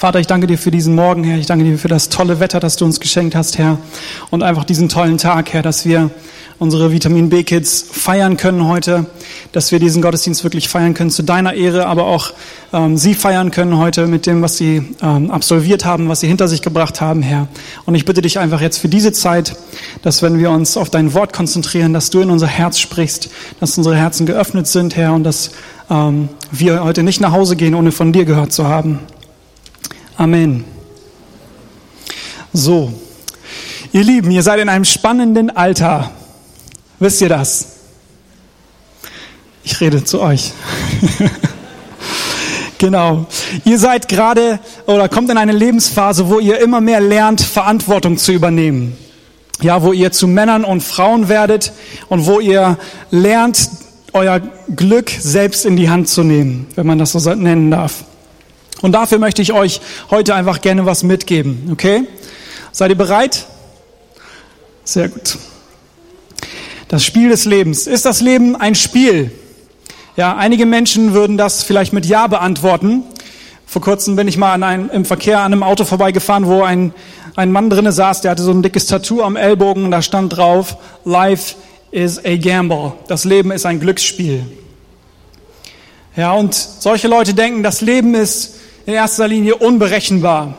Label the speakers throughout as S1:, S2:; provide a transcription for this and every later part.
S1: Vater, ich danke dir für diesen Morgen, Herr. Ich danke dir für das tolle Wetter, das du uns geschenkt hast, Herr. Und einfach diesen tollen Tag, Herr, dass wir unsere Vitamin B-Kids feiern können heute, dass wir diesen Gottesdienst wirklich feiern können zu deiner Ehre, aber auch ähm, sie feiern können heute mit dem, was sie ähm, absolviert haben, was sie hinter sich gebracht haben, Herr. Und ich bitte dich einfach jetzt für diese Zeit, dass wenn wir uns auf dein Wort konzentrieren, dass du in unser Herz sprichst, dass unsere Herzen geöffnet sind, Herr, und dass ähm, wir heute nicht nach Hause gehen, ohne von dir gehört zu haben. Amen. So, ihr Lieben, ihr seid in einem spannenden Alter. Wisst ihr das? Ich rede zu euch. genau. Ihr seid gerade oder kommt in eine Lebensphase, wo ihr immer mehr lernt, Verantwortung zu übernehmen. Ja, wo ihr zu Männern und Frauen werdet und wo ihr lernt, euer Glück selbst in die Hand zu nehmen, wenn man das so nennen darf. Und dafür möchte ich euch heute einfach gerne was mitgeben, okay? Seid ihr bereit? Sehr gut. Das Spiel des Lebens. Ist das Leben ein Spiel? Ja, einige Menschen würden das vielleicht mit Ja beantworten. Vor kurzem bin ich mal einem, im Verkehr an einem Auto vorbeigefahren, wo ein, ein Mann drinnen saß, der hatte so ein dickes Tattoo am Ellbogen und da stand drauf, Life is a gamble. Das Leben ist ein Glücksspiel. Ja, und solche Leute denken, das Leben ist in erster Linie unberechenbar.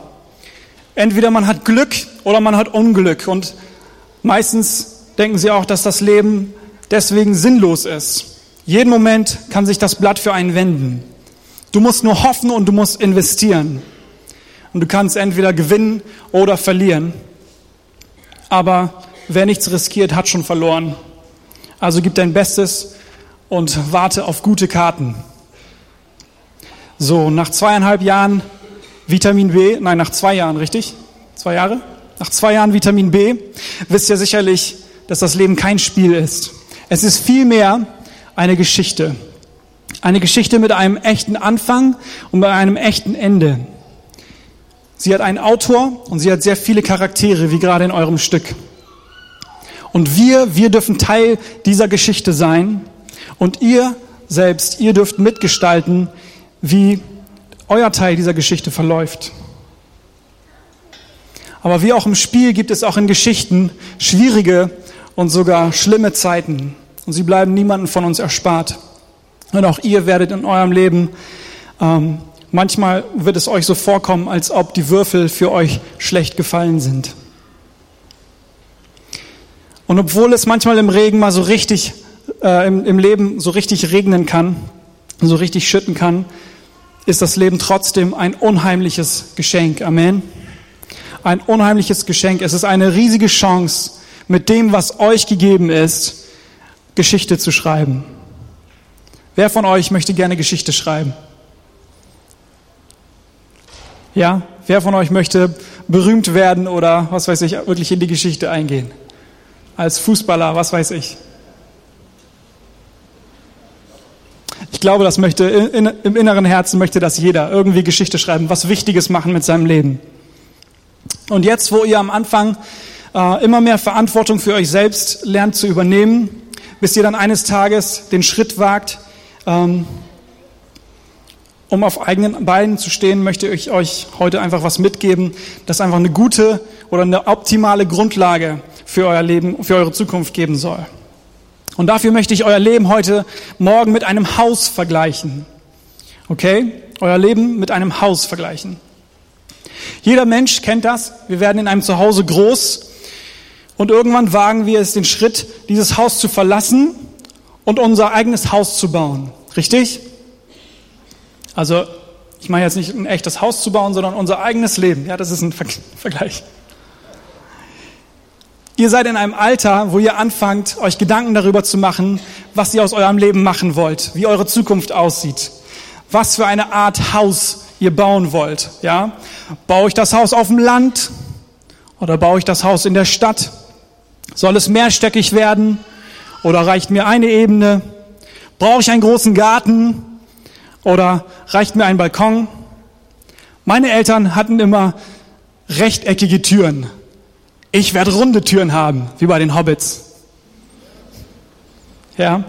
S1: Entweder man hat Glück oder man hat Unglück. Und meistens denken sie auch, dass das Leben deswegen sinnlos ist. Jeden Moment kann sich das Blatt für einen wenden. Du musst nur hoffen und du musst investieren. Und du kannst entweder gewinnen oder verlieren. Aber wer nichts riskiert, hat schon verloren. Also gib dein Bestes und warte auf gute Karten. So, nach zweieinhalb Jahren Vitamin B, nein, nach zwei Jahren, richtig? Zwei Jahre? Nach zwei Jahren Vitamin B wisst ihr sicherlich, dass das Leben kein Spiel ist. Es ist vielmehr eine Geschichte. Eine Geschichte mit einem echten Anfang und mit einem echten Ende. Sie hat einen Autor und sie hat sehr viele Charaktere, wie gerade in eurem Stück. Und wir, wir dürfen Teil dieser Geschichte sein. Und ihr selbst, ihr dürft mitgestalten, wie euer Teil dieser Geschichte verläuft. Aber wie auch im Spiel gibt es auch in Geschichten schwierige und sogar schlimme Zeiten. Und sie bleiben niemandem von uns erspart. Und auch ihr werdet in eurem Leben, ähm, manchmal wird es euch so vorkommen, als ob die Würfel für euch schlecht gefallen sind. Und obwohl es manchmal im Regen mal so richtig, äh, im, im Leben so richtig regnen kann, so richtig schütten kann, ist das Leben trotzdem ein unheimliches Geschenk. Amen. Ein unheimliches Geschenk. Es ist eine riesige Chance, mit dem, was euch gegeben ist, Geschichte zu schreiben. Wer von euch möchte gerne Geschichte schreiben? Ja? Wer von euch möchte berühmt werden oder, was weiß ich, wirklich in die Geschichte eingehen? Als Fußballer, was weiß ich? Glaube, das möchte in, im inneren Herzen möchte das jeder irgendwie Geschichte schreiben, was Wichtiges machen mit seinem Leben. Und jetzt, wo ihr am Anfang äh, immer mehr Verantwortung für euch selbst lernt zu übernehmen, bis ihr dann eines Tages den Schritt wagt, ähm, um auf eigenen Beinen zu stehen, möchte ich euch heute einfach was mitgeben, das einfach eine gute oder eine optimale Grundlage für euer Leben, für eure Zukunft geben soll. Und dafür möchte ich euer Leben heute Morgen mit einem Haus vergleichen. Okay? Euer Leben mit einem Haus vergleichen. Jeder Mensch kennt das. Wir werden in einem Zuhause groß und irgendwann wagen wir es den Schritt, dieses Haus zu verlassen und unser eigenes Haus zu bauen. Richtig? Also, ich meine jetzt nicht ein echtes Haus zu bauen, sondern unser eigenes Leben. Ja, das ist ein Vergleich. Ihr seid in einem Alter, wo ihr anfangt, euch Gedanken darüber zu machen, was ihr aus eurem Leben machen wollt, wie eure Zukunft aussieht, was für eine Art Haus ihr bauen wollt. Ja? Baue ich das Haus auf dem Land oder baue ich das Haus in der Stadt? Soll es mehrstöckig werden oder reicht mir eine Ebene? Brauche ich einen großen Garten oder reicht mir ein Balkon? Meine Eltern hatten immer rechteckige Türen. Ich werde runde Türen haben, wie bei den Hobbits. Ja?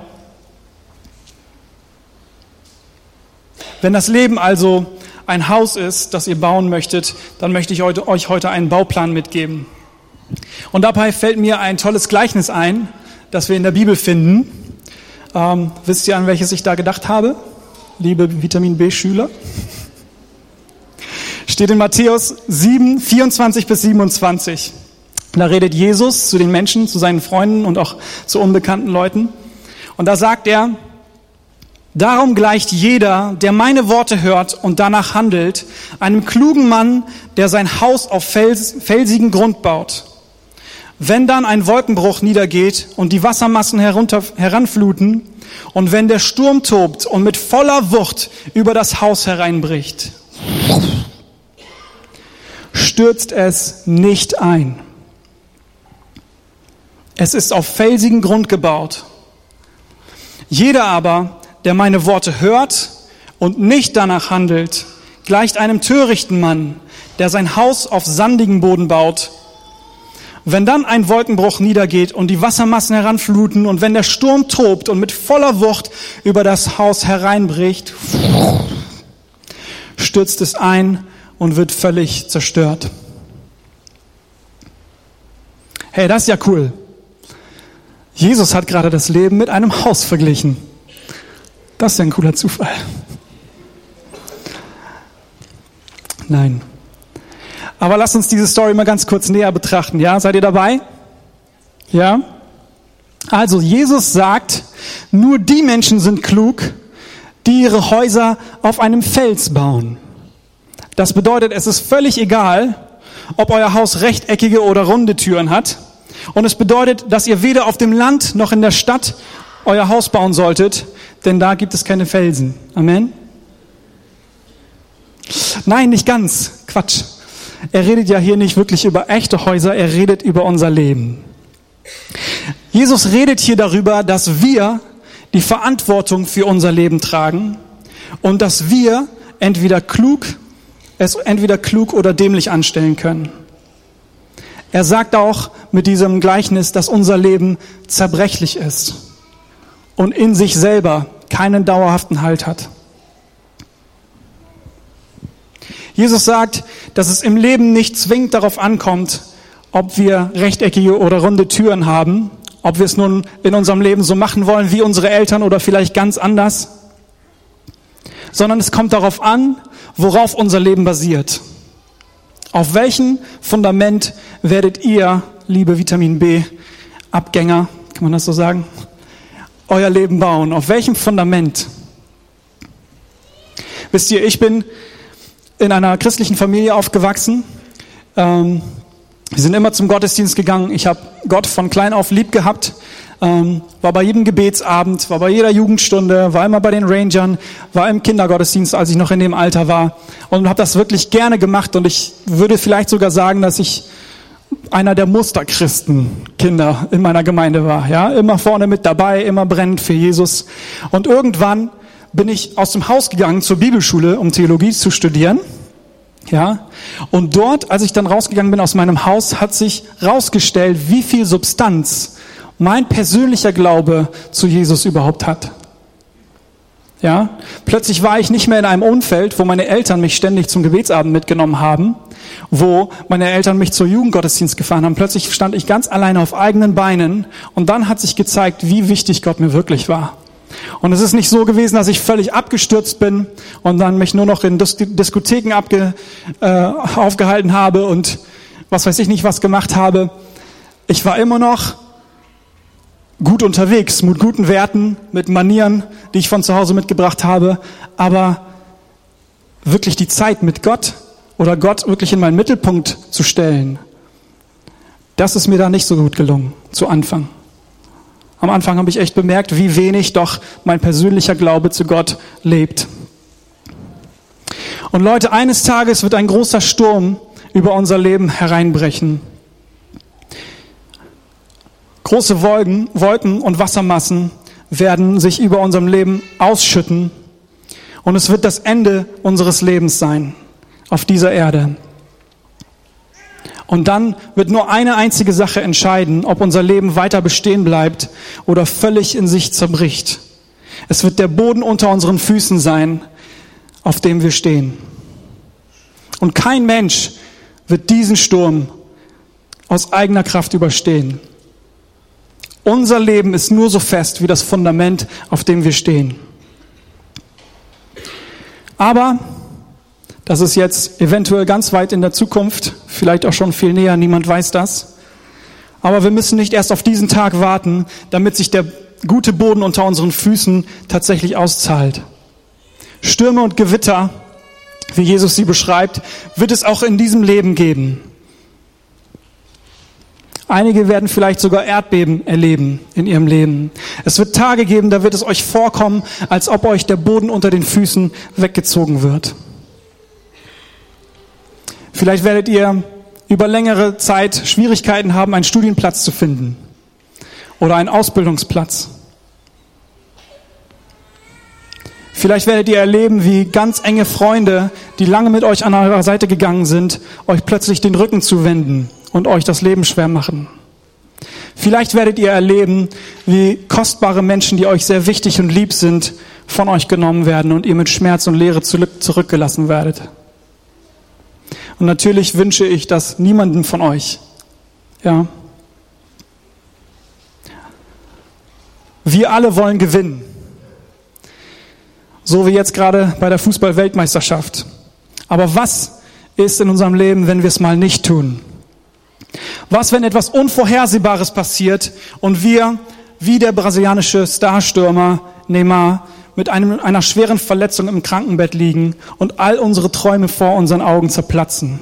S1: Wenn das Leben also ein Haus ist, das ihr bauen möchtet, dann möchte ich euch heute einen Bauplan mitgeben. Und dabei fällt mir ein tolles Gleichnis ein, das wir in der Bibel finden. Ähm, wisst ihr, an welches ich da gedacht habe, liebe Vitamin B-Schüler? Steht in Matthäus 7, 24 bis 27. Da redet Jesus zu den Menschen, zu seinen Freunden und auch zu unbekannten Leuten. Und da sagt er, Darum gleicht jeder, der meine Worte hört und danach handelt, einem klugen Mann, der sein Haus auf Fels, felsigen Grund baut. Wenn dann ein Wolkenbruch niedergeht und die Wassermassen herunter, heranfluten und wenn der Sturm tobt und mit voller Wucht über das Haus hereinbricht, stürzt es nicht ein. Es ist auf felsigen Grund gebaut. Jeder aber, der meine Worte hört und nicht danach handelt, gleicht einem törichten Mann, der sein Haus auf sandigen Boden baut. Wenn dann ein Wolkenbruch niedergeht und die Wassermassen heranfluten und wenn der Sturm tobt und mit voller Wucht über das Haus hereinbricht, stürzt es ein und wird völlig zerstört. Hey, das ist ja cool. Jesus hat gerade das Leben mit einem Haus verglichen. Das ist ja ein cooler Zufall. Nein. Aber lasst uns diese Story mal ganz kurz näher betrachten. Ja, seid ihr dabei? Ja? Also, Jesus sagt, nur die Menschen sind klug, die ihre Häuser auf einem Fels bauen. Das bedeutet, es ist völlig egal, ob euer Haus rechteckige oder runde Türen hat. Und es bedeutet, dass ihr weder auf dem Land noch in der Stadt euer Haus bauen solltet, denn da gibt es keine Felsen. Amen. Nein, nicht ganz. Quatsch. Er redet ja hier nicht wirklich über echte Häuser, er redet über unser Leben. Jesus redet hier darüber, dass wir die Verantwortung für unser Leben tragen und dass wir entweder klug, es entweder klug oder dämlich anstellen können. Er sagt auch mit diesem Gleichnis, dass unser Leben zerbrechlich ist und in sich selber keinen dauerhaften Halt hat. Jesus sagt, dass es im Leben nicht zwingend darauf ankommt, ob wir rechteckige oder runde Türen haben, ob wir es nun in unserem Leben so machen wollen wie unsere Eltern oder vielleicht ganz anders, sondern es kommt darauf an, worauf unser Leben basiert. Auf welchem Fundament werdet ihr, liebe Vitamin B Abgänger, kann man das so sagen, euer Leben bauen? Auf welchem Fundament? Wisst ihr, ich bin in einer christlichen Familie aufgewachsen. Ähm, wir sind immer zum Gottesdienst gegangen. Ich habe Gott von klein auf lieb gehabt. Ähm, war bei jedem Gebetsabend, war bei jeder Jugendstunde, war immer bei den Rangern, war im Kindergottesdienst, als ich noch in dem Alter war und habe das wirklich gerne gemacht und ich würde vielleicht sogar sagen, dass ich einer der Musterchristenkinder in meiner Gemeinde war. Ja, immer vorne mit dabei, immer brennend für Jesus. Und irgendwann bin ich aus dem Haus gegangen zur Bibelschule, um Theologie zu studieren. Ja, und dort, als ich dann rausgegangen bin aus meinem Haus, hat sich rausgestellt, wie viel Substanz mein persönlicher Glaube zu Jesus überhaupt hat. Ja, plötzlich war ich nicht mehr in einem Umfeld, wo meine Eltern mich ständig zum Gebetsabend mitgenommen haben, wo meine Eltern mich zur Jugendgottesdienst gefahren haben. Plötzlich stand ich ganz alleine auf eigenen Beinen und dann hat sich gezeigt, wie wichtig Gott mir wirklich war. Und es ist nicht so gewesen, dass ich völlig abgestürzt bin und dann mich nur noch in Dis Diskotheken abge, äh, aufgehalten habe und was weiß ich nicht was gemacht habe. Ich war immer noch gut unterwegs, mit guten Werten, mit Manieren, die ich von zu Hause mitgebracht habe, aber wirklich die Zeit mit Gott oder Gott wirklich in meinen Mittelpunkt zu stellen, das ist mir da nicht so gut gelungen zu Anfang. Am Anfang habe ich echt bemerkt, wie wenig doch mein persönlicher Glaube zu Gott lebt. Und Leute, eines Tages wird ein großer Sturm über unser Leben hereinbrechen. Große Wolken, Wolken und Wassermassen werden sich über unserem Leben ausschütten und es wird das Ende unseres Lebens sein auf dieser Erde. Und dann wird nur eine einzige Sache entscheiden, ob unser Leben weiter bestehen bleibt oder völlig in sich zerbricht. Es wird der Boden unter unseren Füßen sein, auf dem wir stehen. Und kein Mensch wird diesen Sturm aus eigener Kraft überstehen. Unser Leben ist nur so fest wie das Fundament, auf dem wir stehen. Aber, das ist jetzt eventuell ganz weit in der Zukunft, vielleicht auch schon viel näher, niemand weiß das. Aber wir müssen nicht erst auf diesen Tag warten, damit sich der gute Boden unter unseren Füßen tatsächlich auszahlt. Stürme und Gewitter, wie Jesus sie beschreibt, wird es auch in diesem Leben geben. Einige werden vielleicht sogar Erdbeben erleben in ihrem Leben. Es wird Tage geben, da wird es euch vorkommen, als ob euch der Boden unter den Füßen weggezogen wird. Vielleicht werdet ihr über längere Zeit Schwierigkeiten haben, einen Studienplatz zu finden oder einen Ausbildungsplatz. Vielleicht werdet ihr erleben, wie ganz enge Freunde, die lange mit euch an eurer Seite gegangen sind, euch plötzlich den Rücken zuwenden und euch das Leben schwer machen. Vielleicht werdet ihr erleben, wie kostbare Menschen, die euch sehr wichtig und lieb sind, von euch genommen werden und ihr mit Schmerz und Leere zurückgelassen werdet. Und natürlich wünsche ich das niemandem von euch. Ja. Wir alle wollen gewinnen. So wie jetzt gerade bei der Fußball-Weltmeisterschaft. Aber was ist in unserem Leben, wenn wir es mal nicht tun? Was, wenn etwas Unvorhersehbares passiert und wir, wie der brasilianische Starstürmer Neymar, mit einem, einer schweren Verletzung im Krankenbett liegen und all unsere Träume vor unseren Augen zerplatzen?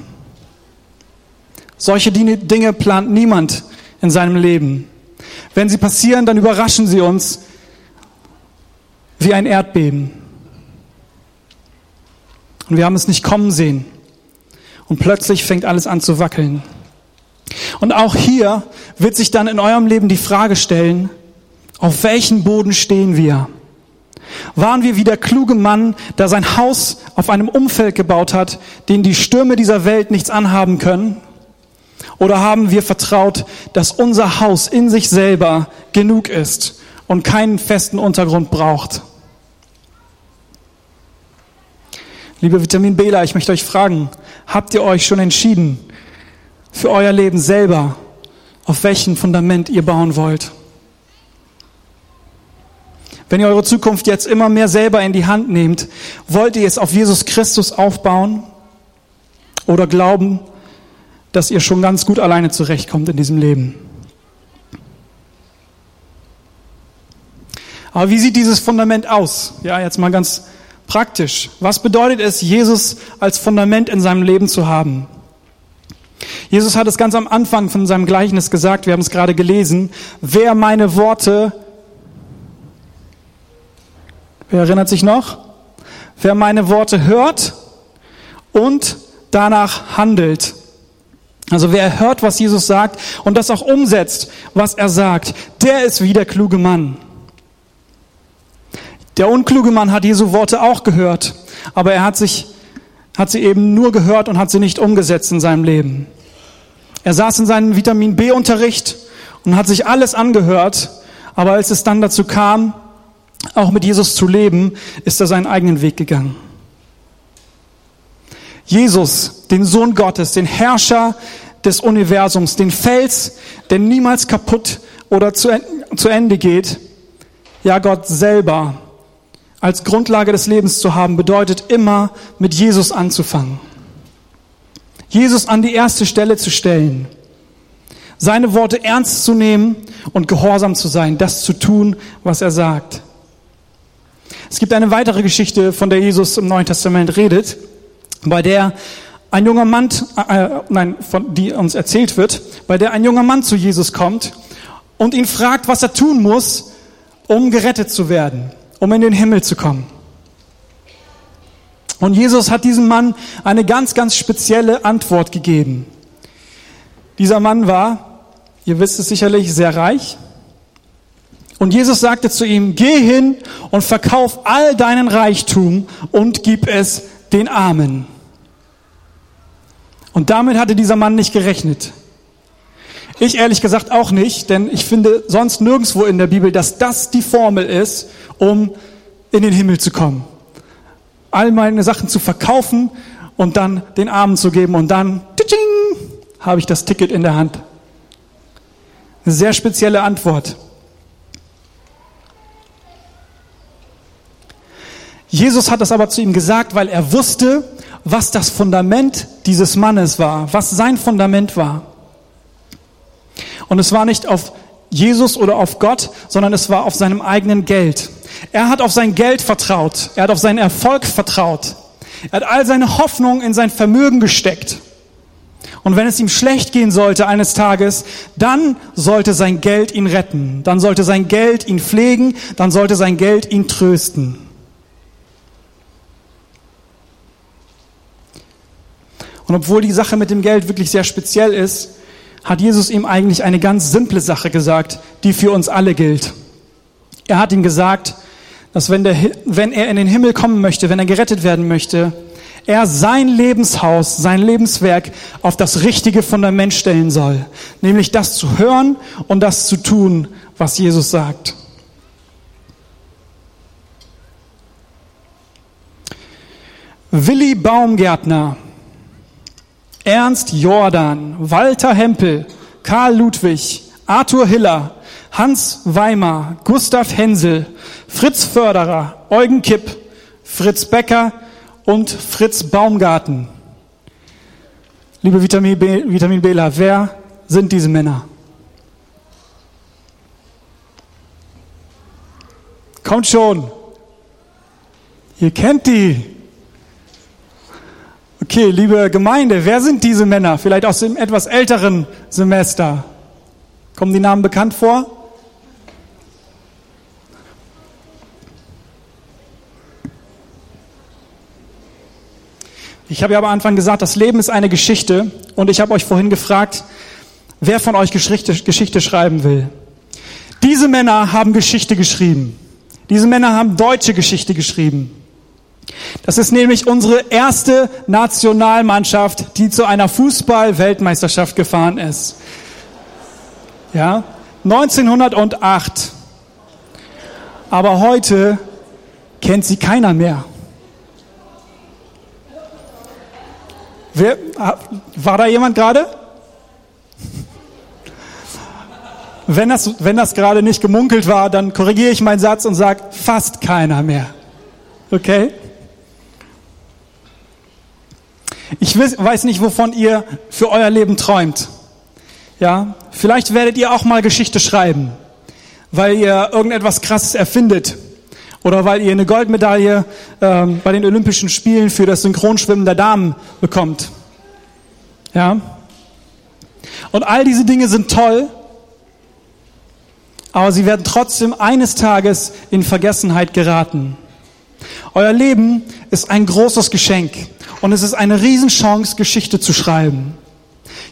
S1: Solche Dinge plant niemand in seinem Leben. Wenn sie passieren, dann überraschen sie uns wie ein Erdbeben. Und wir haben es nicht kommen sehen. Und plötzlich fängt alles an zu wackeln. Und auch hier wird sich dann in eurem Leben die Frage stellen, auf welchen Boden stehen wir? Waren wir wie der kluge Mann, der sein Haus auf einem Umfeld gebaut hat, den die Stürme dieser Welt nichts anhaben können? Oder haben wir vertraut, dass unser Haus in sich selber genug ist und keinen festen Untergrund braucht? Liebe Vitamin Bela, ich möchte euch fragen, habt ihr euch schon entschieden für euer Leben selber, auf welchem Fundament ihr bauen wollt? Wenn ihr eure Zukunft jetzt immer mehr selber in die Hand nehmt, wollt ihr es auf Jesus Christus aufbauen oder glauben, dass ihr schon ganz gut alleine zurechtkommt in diesem Leben? Aber wie sieht dieses Fundament aus? Ja, jetzt mal ganz praktisch. Was bedeutet es, Jesus als Fundament in seinem Leben zu haben? Jesus hat es ganz am Anfang von seinem Gleichnis gesagt, wir haben es gerade gelesen, wer meine Worte, wer erinnert sich noch? Wer meine Worte hört und danach handelt. Also wer hört, was Jesus sagt und das auch umsetzt, was er sagt, der ist wie der kluge Mann. Der unkluge Mann hat Jesu Worte auch gehört, aber er hat sich, hat sie eben nur gehört und hat sie nicht umgesetzt in seinem Leben. Er saß in seinem Vitamin B Unterricht und hat sich alles angehört, aber als es dann dazu kam, auch mit Jesus zu leben, ist er seinen eigenen Weg gegangen. Jesus, den Sohn Gottes, den Herrscher des Universums, den Fels, der niemals kaputt oder zu, Ende geht, ja Gott selber, als Grundlage des Lebens zu haben, bedeutet immer mit Jesus anzufangen. Jesus an die erste Stelle zu stellen, seine Worte ernst zu nehmen und gehorsam zu sein, das zu tun, was er sagt. Es gibt eine weitere Geschichte, von der Jesus im Neuen Testament redet, bei der ein junger Mann, äh, nein, von, die uns erzählt wird, bei der ein junger Mann zu Jesus kommt und ihn fragt, was er tun muss, um gerettet zu werden um in den Himmel zu kommen. Und Jesus hat diesem Mann eine ganz, ganz spezielle Antwort gegeben. Dieser Mann war, ihr wisst es sicherlich, sehr reich. Und Jesus sagte zu ihm, geh hin und verkauf all deinen Reichtum und gib es den Armen. Und damit hatte dieser Mann nicht gerechnet. Ich ehrlich gesagt auch nicht, denn ich finde sonst nirgendwo in der Bibel, dass das die Formel ist, um in den Himmel zu kommen. All meine Sachen zu verkaufen und dann den Armen zu geben und dann habe ich das Ticket in der Hand. Eine sehr spezielle Antwort. Jesus hat das aber zu ihm gesagt, weil er wusste, was das Fundament dieses Mannes war, was sein Fundament war. Und es war nicht auf Jesus oder auf Gott, sondern es war auf seinem eigenen Geld. Er hat auf sein Geld vertraut. Er hat auf seinen Erfolg vertraut. Er hat all seine Hoffnung in sein Vermögen gesteckt. Und wenn es ihm schlecht gehen sollte eines Tages, dann sollte sein Geld ihn retten. Dann sollte sein Geld ihn pflegen. Dann sollte sein Geld ihn trösten. Und obwohl die Sache mit dem Geld wirklich sehr speziell ist, hat Jesus ihm eigentlich eine ganz simple Sache gesagt, die für uns alle gilt. Er hat ihm gesagt, dass wenn, der, wenn er in den Himmel kommen möchte, wenn er gerettet werden möchte, er sein Lebenshaus, sein Lebenswerk auf das richtige Fundament stellen soll, nämlich das zu hören und das zu tun, was Jesus sagt. Willi Baumgärtner, Ernst Jordan, Walter Hempel, Karl Ludwig, Arthur Hiller, Hans Weimar, Gustav Hensel, Fritz Förderer, Eugen Kipp, Fritz Becker und Fritz Baumgarten. Liebe Vitamin, B, Vitamin Bela, wer sind diese Männer? Kommt schon. Ihr kennt die. Okay, liebe Gemeinde, wer sind diese Männer? Vielleicht aus dem etwas älteren Semester. Kommen die Namen bekannt vor? Ich habe ja am Anfang gesagt, das Leben ist eine Geschichte und ich habe euch vorhin gefragt, wer von euch Geschichte, Geschichte schreiben will. Diese Männer haben Geschichte geschrieben. Diese Männer haben deutsche Geschichte geschrieben. Das ist nämlich unsere erste Nationalmannschaft, die zu einer Fußball-Weltmeisterschaft gefahren ist. Ja, 1908. Aber heute kennt sie keiner mehr. Wer, war da jemand gerade? Wenn das, wenn das gerade nicht gemunkelt war, dann korrigiere ich meinen Satz und sage fast keiner mehr. Okay? Ich weiß nicht, wovon ihr für euer Leben träumt. Ja, vielleicht werdet ihr auch mal Geschichte schreiben, weil ihr irgendetwas Krasses erfindet oder weil ihr eine Goldmedaille ähm, bei den Olympischen Spielen für das Synchronschwimmen der Damen bekommt. Ja? Und all diese Dinge sind toll, aber sie werden trotzdem eines Tages in Vergessenheit geraten. Euer Leben ist ein großes Geschenk und es ist eine Riesenchance, Geschichte zu schreiben.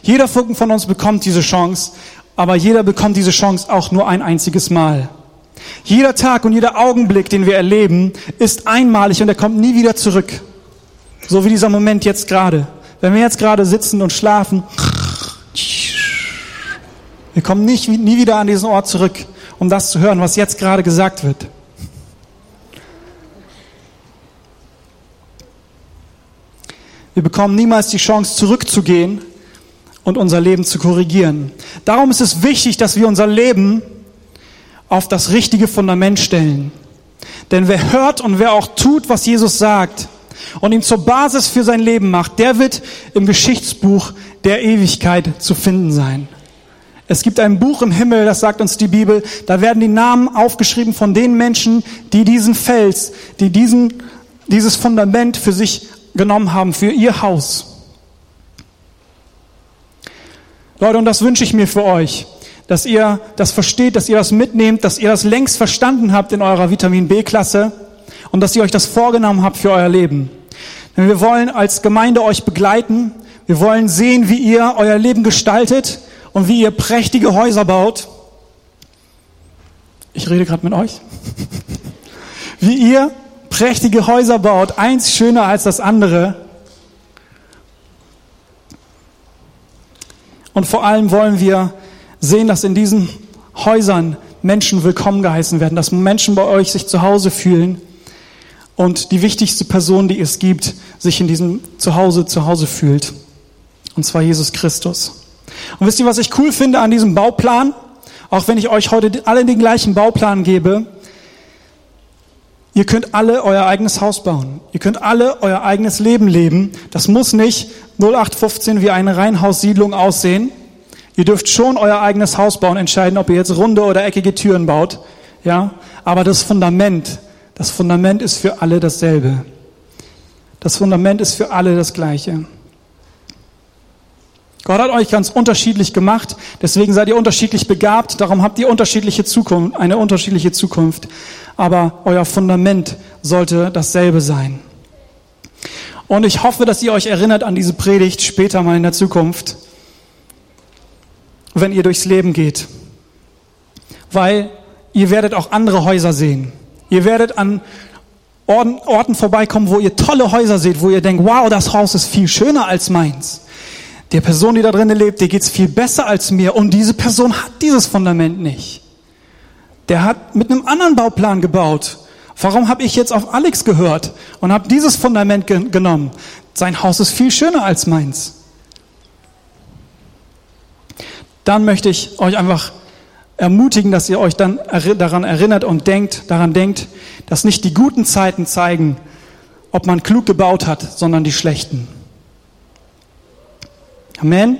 S1: Jeder von uns bekommt diese Chance, aber jeder bekommt diese Chance auch nur ein einziges Mal. Jeder Tag und jeder Augenblick, den wir erleben, ist einmalig und er kommt nie wieder zurück. So wie dieser Moment jetzt gerade. Wenn wir jetzt gerade sitzen und schlafen, wir kommen nicht, nie wieder an diesen Ort zurück, um das zu hören, was jetzt gerade gesagt wird. Wir bekommen niemals die Chance, zurückzugehen und unser Leben zu korrigieren. Darum ist es wichtig, dass wir unser Leben auf das richtige Fundament stellen. Denn wer hört und wer auch tut, was Jesus sagt und ihn zur Basis für sein Leben macht, der wird im Geschichtsbuch der Ewigkeit zu finden sein. Es gibt ein Buch im Himmel, das sagt uns die Bibel, da werden die Namen aufgeschrieben von den Menschen, die diesen Fels, die diesen, dieses Fundament für sich genommen haben, für ihr Haus. Leute, und das wünsche ich mir für euch dass ihr das versteht, dass ihr das mitnehmt, dass ihr das längst verstanden habt in eurer Vitamin B-Klasse und dass ihr euch das vorgenommen habt für euer Leben. Denn wir wollen als Gemeinde euch begleiten. Wir wollen sehen, wie ihr euer Leben gestaltet und wie ihr prächtige Häuser baut. Ich rede gerade mit euch. Wie ihr prächtige Häuser baut, eins schöner als das andere. Und vor allem wollen wir sehen, dass in diesen Häusern Menschen willkommen geheißen werden, dass Menschen bei euch sich zu Hause fühlen und die wichtigste Person, die es gibt, sich in diesem Zuhause zu Hause fühlt. Und zwar Jesus Christus. Und wisst ihr, was ich cool finde an diesem Bauplan? Auch wenn ich euch heute alle den gleichen Bauplan gebe, Ihr könnt alle euer eigenes Haus bauen. Ihr könnt alle euer eigenes Leben leben. Das muss nicht 0815 wie eine Reihenhaussiedlung aussehen. Ihr dürft schon euer eigenes Haus bauen, entscheiden, ob ihr jetzt runde oder eckige Türen baut. Ja, aber das Fundament, das Fundament ist für alle dasselbe. Das Fundament ist für alle das gleiche. Gott hat euch ganz unterschiedlich gemacht, deswegen seid ihr unterschiedlich begabt, darum habt ihr unterschiedliche Zukunft, eine unterschiedliche Zukunft. Aber euer Fundament sollte dasselbe sein. Und ich hoffe, dass ihr euch erinnert an diese Predigt später mal in der Zukunft, wenn ihr durchs Leben geht. Weil ihr werdet auch andere Häuser sehen. Ihr werdet an Orten vorbeikommen, wo ihr tolle Häuser seht, wo ihr denkt, wow, das Haus ist viel schöner als meins. Der Person, die da drinnen lebt, der geht's viel besser als mir. Und diese Person hat dieses Fundament nicht. Der hat mit einem anderen Bauplan gebaut. Warum habe ich jetzt auf Alex gehört und habe dieses Fundament ge genommen? Sein Haus ist viel schöner als meins. Dann möchte ich euch einfach ermutigen, dass ihr euch dann daran erinnert und denkt, daran denkt, dass nicht die guten Zeiten zeigen, ob man klug gebaut hat, sondern die schlechten. Amen.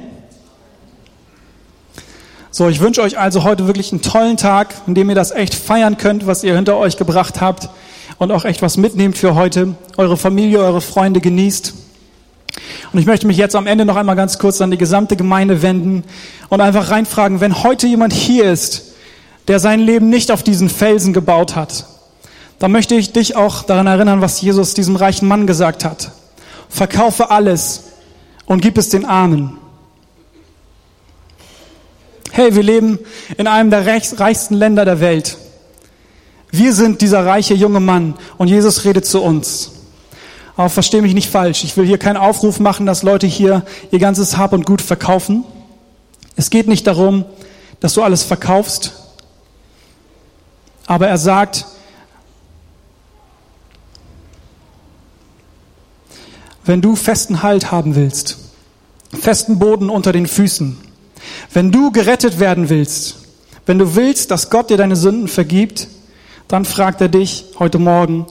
S1: So, ich wünsche euch also heute wirklich einen tollen Tag, in dem ihr das echt feiern könnt, was ihr hinter euch gebracht habt und auch echt was mitnehmt für heute, eure Familie, eure Freunde genießt. Und ich möchte mich jetzt am Ende noch einmal ganz kurz an die gesamte Gemeinde wenden und einfach reinfragen, wenn heute jemand hier ist, der sein Leben nicht auf diesen Felsen gebaut hat, dann möchte ich dich auch daran erinnern, was Jesus diesem reichen Mann gesagt hat. Verkaufe alles und gib es den Armen. Hey, wir leben in einem der reichsten Länder der Welt. Wir sind dieser reiche junge Mann und Jesus redet zu uns. Aber verstehe mich nicht falsch. Ich will hier keinen Aufruf machen, dass Leute hier ihr ganzes Hab und Gut verkaufen. Es geht nicht darum, dass du alles verkaufst. Aber er sagt, wenn du festen Halt haben willst, festen Boden unter den Füßen, wenn du gerettet werden willst, wenn du willst, dass Gott dir deine Sünden vergibt, dann fragt er dich heute Morgen,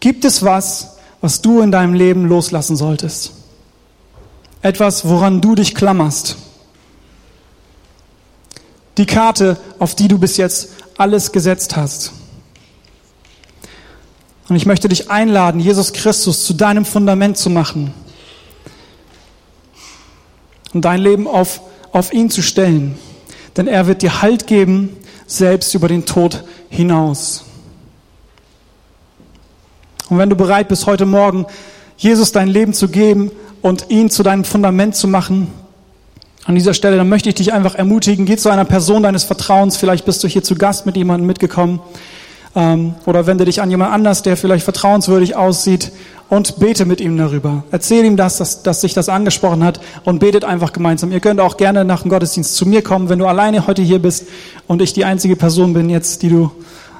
S1: gibt es was, was du in deinem Leben loslassen solltest? Etwas, woran du dich klammerst? Die Karte, auf die du bis jetzt alles gesetzt hast. Und ich möchte dich einladen, Jesus Christus zu deinem Fundament zu machen und dein Leben auf, auf ihn zu stellen. Denn er wird dir Halt geben, selbst über den Tod hinaus. Und wenn du bereit bist, heute Morgen Jesus dein Leben zu geben und ihn zu deinem Fundament zu machen, an dieser Stelle, dann möchte ich dich einfach ermutigen, geh zu einer Person deines Vertrauens, vielleicht bist du hier zu Gast mit jemandem mitgekommen, ähm, oder wende dich an jemand anders, der vielleicht vertrauenswürdig aussieht und bete mit ihm darüber. Erzähl ihm das, dass, dass sich das angesprochen hat und betet einfach gemeinsam. Ihr könnt auch gerne nach dem Gottesdienst zu mir kommen, wenn du alleine heute hier bist und ich die einzige Person bin jetzt, die du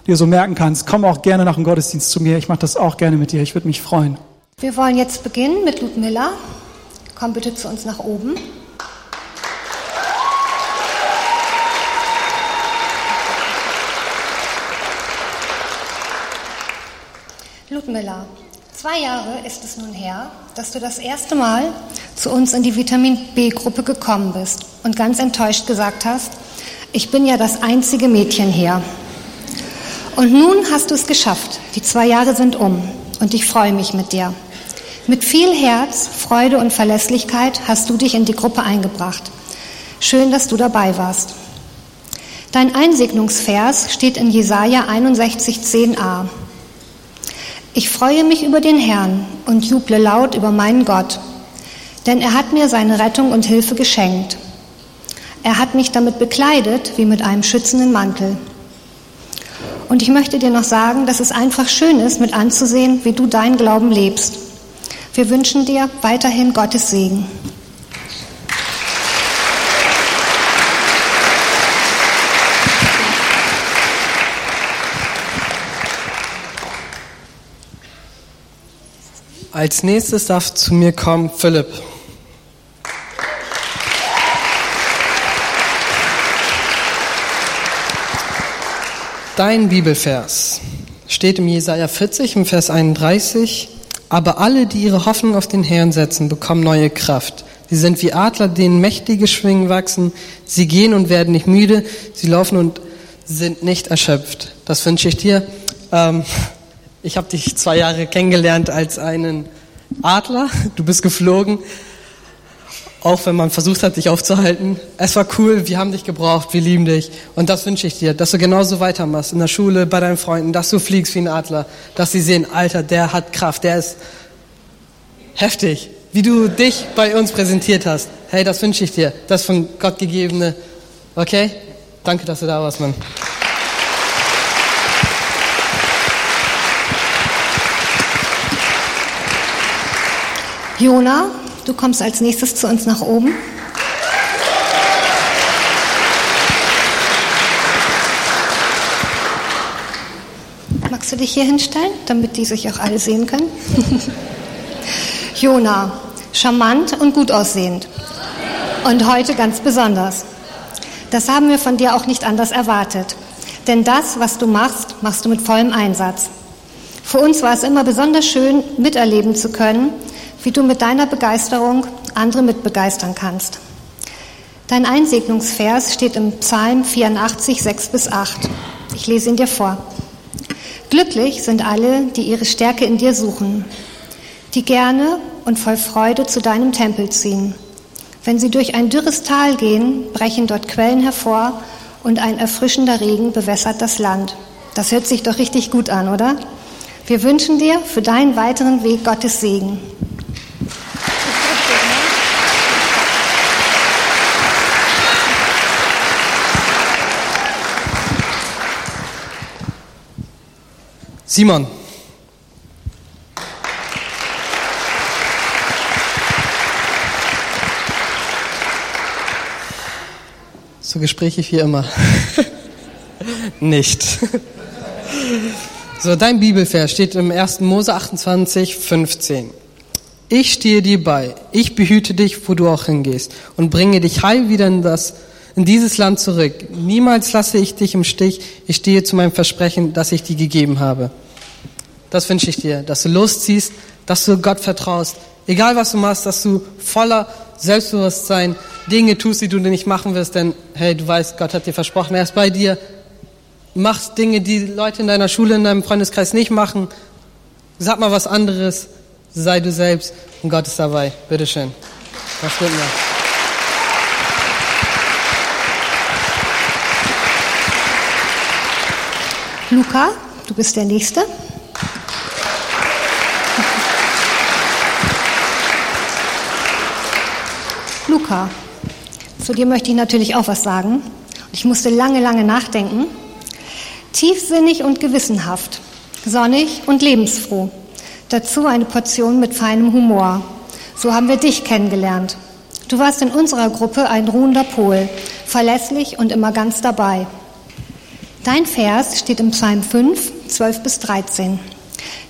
S1: dir so merken kannst. Komm auch gerne nach dem Gottesdienst zu mir. Ich mache das auch gerne mit dir. Ich würde mich freuen.
S2: Wir wollen jetzt beginnen mit Ludmilla. Komm bitte zu uns nach oben. Ludmilla, zwei Jahre ist es nun her, dass du das erste Mal zu uns in die Vitamin B-Gruppe gekommen bist und ganz enttäuscht gesagt hast, ich bin ja das einzige Mädchen hier. Und nun hast du es geschafft. Die zwei Jahre sind um und ich freue mich mit dir. Mit viel Herz, Freude und Verlässlichkeit hast du dich in die Gruppe eingebracht. Schön, dass du dabei warst. Dein Einsegnungsvers steht in Jesaja 61, 10a. Ich freue mich über den Herrn und juble laut über meinen Gott, denn er hat mir seine Rettung und Hilfe geschenkt. Er hat mich damit bekleidet wie mit einem schützenden Mantel. Und ich möchte dir noch sagen, dass es einfach schön ist, mit anzusehen, wie du deinen Glauben lebst. Wir wünschen dir weiterhin Gottes Segen.
S3: Als nächstes darf zu mir kommen Philipp. Dein Bibelvers steht im Jesaja 40 im Vers 31. Aber alle, die ihre Hoffnung auf den Herrn setzen, bekommen neue Kraft. Sie sind wie Adler, denen mächtige Schwingen wachsen. Sie gehen und werden nicht müde. Sie laufen und sind nicht erschöpft. Das wünsche ich dir. Ähm, ich habe dich zwei Jahre kennengelernt als einen Adler. Du bist geflogen auch wenn man versucht hat, dich aufzuhalten. Es war cool, wir haben dich gebraucht, wir lieben dich. Und das wünsche ich dir, dass du genauso weitermachst, in der Schule, bei deinen Freunden, dass du fliegst wie ein Adler, dass sie sehen, Alter, der hat Kraft, der ist heftig, wie du dich bei uns präsentiert hast. Hey, das wünsche ich dir, das von Gott gegebene. Okay? Danke, dass du da warst, Mann.
S2: Jona, Du kommst als nächstes zu uns nach oben. Magst du dich hier hinstellen, damit die sich auch alle sehen können? Jona, charmant und gut aussehend. Und heute ganz besonders. Das haben wir von dir auch nicht anders erwartet. Denn das, was du machst, machst du mit vollem Einsatz. Für uns war es immer besonders schön, miterleben zu können, wie du mit deiner Begeisterung andere mitbegeistern kannst. Dein Einsegnungsvers steht im Psalm 84, 6 bis 8. Ich lese ihn dir vor. Glücklich sind alle, die ihre Stärke in dir suchen, die gerne und voll Freude zu deinem Tempel ziehen. Wenn sie durch ein dürres Tal gehen, brechen dort Quellen hervor und ein erfrischender Regen bewässert das Land. Das hört sich doch richtig gut an, oder? Wir wünschen dir für deinen weiteren Weg Gottes Segen.
S3: Simon. So gesprächig wie immer. Nicht. So, dein Bibelvers steht im 1. Mose 28, 15. Ich stehe dir bei, ich behüte dich, wo du auch hingehst und bringe dich heil wieder in das in dieses Land zurück. Niemals lasse ich dich im Stich. Ich stehe zu meinem Versprechen, das ich dir gegeben habe. Das wünsche ich dir, dass du losziehst, dass du Gott vertraust. Egal was du machst, dass du voller Selbstbewusstsein Dinge tust, die du nicht machen wirst, denn hey, du weißt, Gott hat dir versprochen, er ist bei dir. Mach Dinge, die Leute in deiner Schule, in deinem Freundeskreis nicht machen. Sag mal was anderes. Sei du selbst und Gott ist dabei. Bitteschön. Was wird mir?
S2: Luca, du bist der Nächste. Luca, zu dir möchte ich natürlich auch was sagen. Ich musste lange, lange nachdenken. Tiefsinnig und gewissenhaft, sonnig und lebensfroh. Dazu eine Portion mit feinem Humor. So haben wir dich kennengelernt. Du warst in unserer Gruppe ein ruhender Pol, verlässlich und immer ganz dabei. Dein Vers steht im Psalm 5, 12 bis 13.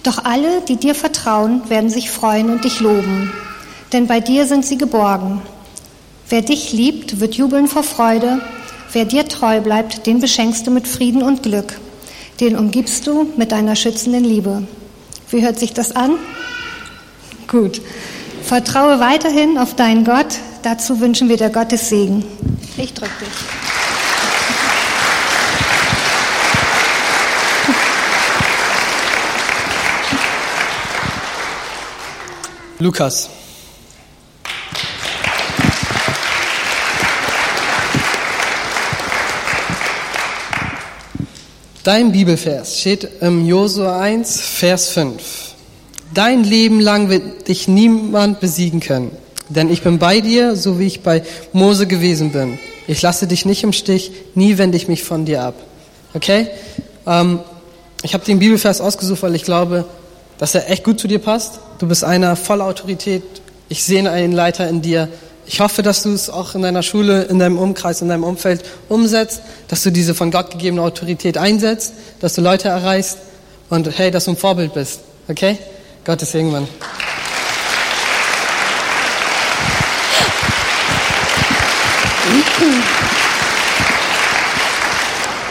S2: Doch alle, die dir vertrauen, werden sich freuen und dich loben, denn bei dir sind sie geborgen. Wer dich liebt, wird jubeln vor Freude. Wer dir treu bleibt, den beschenkst du mit Frieden und Glück. Den umgibst du mit deiner schützenden Liebe. Wie hört sich das an? Gut. Vertraue weiterhin auf deinen Gott. Dazu wünschen wir dir Gottes Segen. Ich drücke dich.
S3: Lukas. Dein Bibelvers steht im Josua 1, Vers 5. Dein Leben lang wird dich niemand besiegen können, denn ich bin bei dir, so wie ich bei Mose gewesen bin. Ich lasse dich nicht im Stich, nie wende ich mich von dir ab. Okay? Ähm, ich habe den Bibelvers ausgesucht, weil ich glaube, dass er echt gut zu dir passt. Du bist einer voller Autorität. Ich sehe einen Leiter in dir. Ich hoffe, dass du es auch in deiner Schule, in deinem Umkreis, in deinem Umfeld umsetzt, dass du diese von Gott gegebene Autorität einsetzt, dass du Leute erreichst und hey, dass du ein Vorbild bist. Okay? Gottes Segen,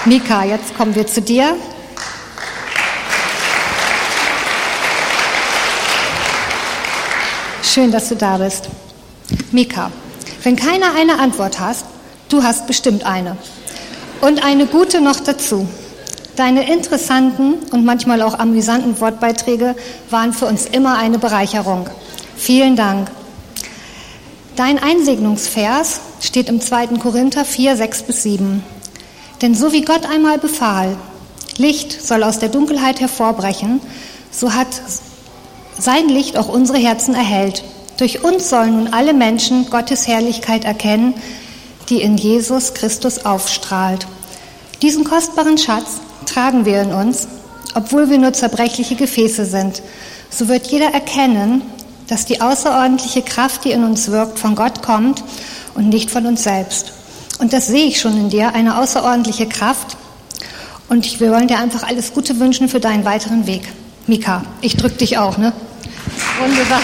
S2: Mika, jetzt kommen wir zu dir. Schön, dass du da bist. Mika, wenn keiner eine Antwort hast, du hast bestimmt eine. Und eine gute noch dazu. Deine interessanten und manchmal auch amüsanten Wortbeiträge waren für uns immer eine Bereicherung. Vielen Dank. Dein Einsegnungsvers steht im 2. Korinther 4, 6 bis 7. Denn so wie Gott einmal befahl, Licht soll aus der Dunkelheit hervorbrechen, so hat sein Licht auch unsere Herzen erhellt. Durch uns sollen nun alle Menschen Gottes Herrlichkeit erkennen, die in Jesus Christus aufstrahlt. Diesen kostbaren Schatz tragen wir in uns, obwohl wir nur zerbrechliche Gefäße sind. So wird jeder erkennen, dass die außerordentliche Kraft, die in uns wirkt, von Gott kommt und nicht von uns selbst. Und das sehe ich schon in dir, eine außerordentliche Kraft. Und wir wollen dir einfach alles Gute wünschen für deinen weiteren Weg. Mika, ich drück dich auch, ne? Runde Sache.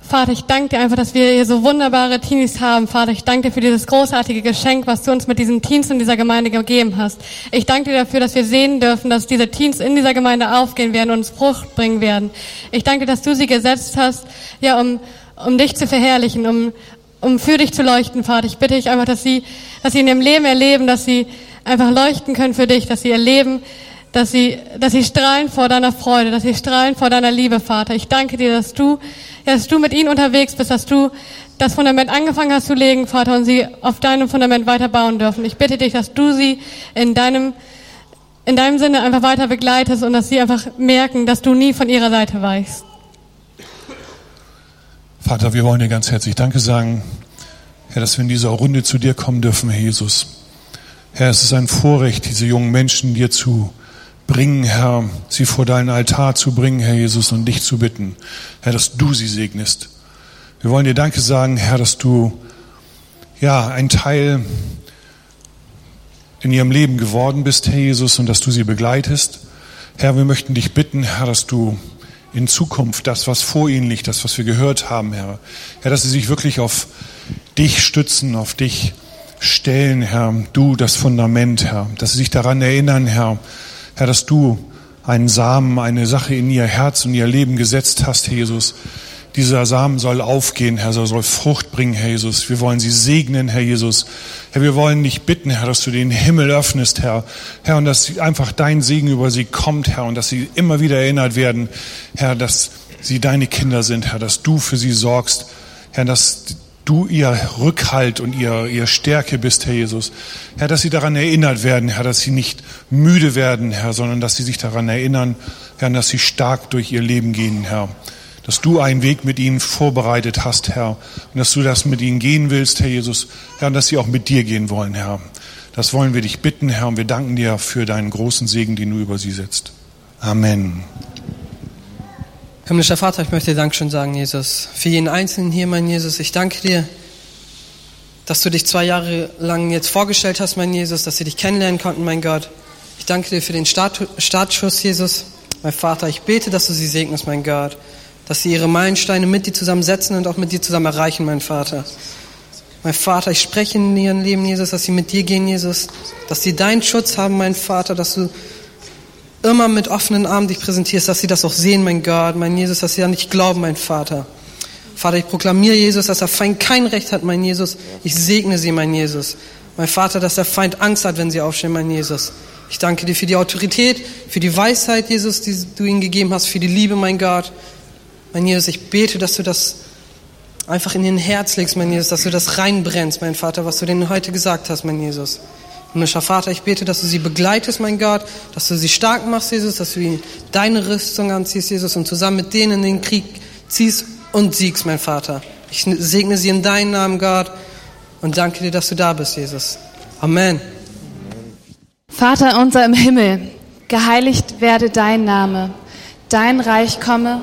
S4: Vater, ich danke dir einfach, dass wir hier so wunderbare Teenies haben. Vater, ich danke dir für dieses großartige Geschenk, was du uns mit diesen Teens in dieser Gemeinde gegeben hast. Ich danke dir dafür, dass wir sehen dürfen, dass diese Teens in dieser Gemeinde aufgehen werden und uns Frucht bringen werden. Ich danke, dass du sie gesetzt hast, ja, um, um dich zu verherrlichen, um, um für dich zu leuchten, Vater. Ich bitte dich einfach, dass sie, dass sie in ihrem Leben erleben, dass sie einfach leuchten können für dich, dass sie erleben, dass sie, dass sie strahlen vor deiner Freude, dass sie strahlen vor deiner Liebe, Vater. Ich danke dir, dass du, dass du mit ihnen unterwegs bist, dass du das Fundament angefangen hast zu legen, Vater, und sie auf deinem Fundament weiter bauen dürfen. Ich bitte dich, dass du sie in deinem, in deinem Sinne einfach weiter begleitest und dass sie einfach merken, dass du nie von ihrer Seite weichst.
S5: Vater, wir wollen dir ganz herzlich Danke sagen, Herr, dass wir in dieser Runde zu dir kommen dürfen, Herr Jesus. Herr, es ist ein Vorrecht, diese jungen Menschen dir zu bringen, Herr, sie vor deinen Altar zu bringen, Herr Jesus, und dich zu bitten, Herr, dass du sie segnest. Wir wollen dir Danke sagen, Herr, dass du, ja, ein Teil in ihrem Leben geworden bist, Herr Jesus, und dass du sie begleitest. Herr, wir möchten dich bitten, Herr, dass du in Zukunft das, was vor ihnen liegt, das, was wir gehört haben, Herr, Herr, dass sie sich wirklich auf dich stützen, auf dich stellen, Herr, du das Fundament, Herr, dass sie sich daran erinnern, Herr, Herr, dass du einen Samen, eine Sache in ihr Herz und ihr Leben gesetzt hast, Jesus. Dieser Samen soll aufgehen, Herr, soll Frucht bringen, Herr Jesus. Wir wollen sie segnen, Herr Jesus. Herr, wir wollen dich bitten, Herr, dass du den Himmel öffnest, Herr. Herr, und dass einfach dein Segen über sie kommt, Herr, und dass sie immer wieder erinnert werden, Herr, dass sie deine Kinder sind, Herr, dass du für sie sorgst, Herr, dass du ihr Rückhalt und ihr, ihr Stärke bist, Herr Jesus. Herr, dass sie daran erinnert werden, Herr, dass sie nicht müde werden, Herr, sondern dass sie sich daran erinnern, Herr, dass sie stark durch ihr Leben gehen, Herr. Dass du einen Weg mit ihnen vorbereitet hast, Herr, und dass du das mit ihnen gehen willst, Herr Jesus, Herr, und dass sie auch mit dir gehen wollen, Herr. Das wollen wir dich bitten, Herr, und wir danken dir für deinen großen Segen, den du über sie setzt. Amen.
S3: Himmlischer Vater, ich möchte dir Dankeschön sagen, Jesus, für jeden Einzelnen hier, mein Jesus. Ich danke dir, dass du dich zwei Jahre lang jetzt vorgestellt hast, mein Jesus, dass sie dich kennenlernen konnten, mein Gott. Ich danke dir für den Start, Startschuss, Jesus. Mein Vater, ich bete, dass du sie segnest, mein Gott. Dass sie ihre Meilensteine mit dir zusammensetzen und auch mit dir zusammen erreichen, mein Vater. Mein Vater, ich spreche in ihrem Leben, Jesus, dass sie mit dir gehen, Jesus. Dass sie deinen Schutz haben, mein Vater, dass du immer mit offenen Armen dich präsentierst, dass sie das auch sehen, mein Gott, mein Jesus, dass sie an dich glauben, mein Vater. Vater, ich proklamiere Jesus, dass der Feind kein Recht hat, mein Jesus. Ich segne sie, mein Jesus. Mein Vater, dass der Feind Angst hat, wenn sie aufstehen, mein Jesus. Ich danke dir für die Autorität, für die Weisheit, Jesus, die du ihnen gegeben hast, für die Liebe, mein Gott. Mein Jesus, ich bete, dass du das einfach in ihr Herz legst, mein Jesus, dass du das reinbrennst, mein Vater, was du denen heute gesagt hast, mein Jesus. Himmlischer Vater, ich bete, dass du sie begleitest, mein Gott, dass du sie stark machst, Jesus, dass du ihnen deine Rüstung anziehst, Jesus, und zusammen mit denen in den Krieg ziehst und siegst, mein Vater. Ich segne sie in deinen Namen, Gott, und danke dir, dass du da bist, Jesus. Amen.
S6: Vater unser im Himmel, geheiligt werde dein Name, dein Reich komme,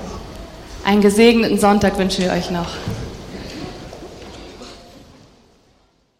S6: Einen gesegneten Sonntag wünsche ich euch noch.